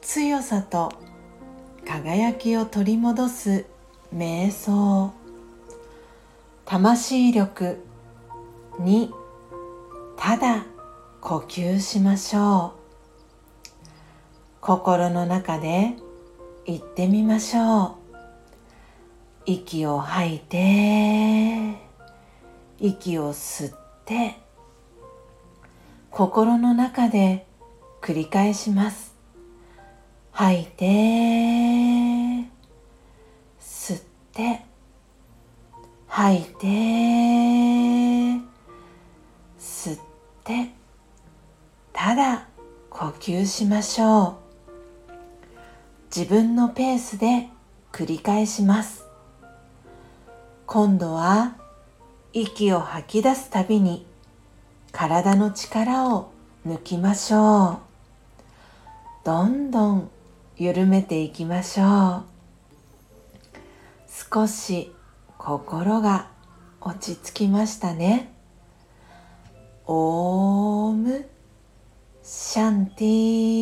強さと輝きを取り戻す瞑想魂力にただ呼吸しましょう。心の中で言ってみましょう。息を吐いて息を吸ってて心の中で繰り返します。吐いて吸って吐いて吸ってただ呼吸しましょう。自分のペースで繰り返します。今度は息を吐き出すたびに体の力を抜きましょう。どんどん緩めていきましょう。少し心が落ち着きましたね。オームシャンティー。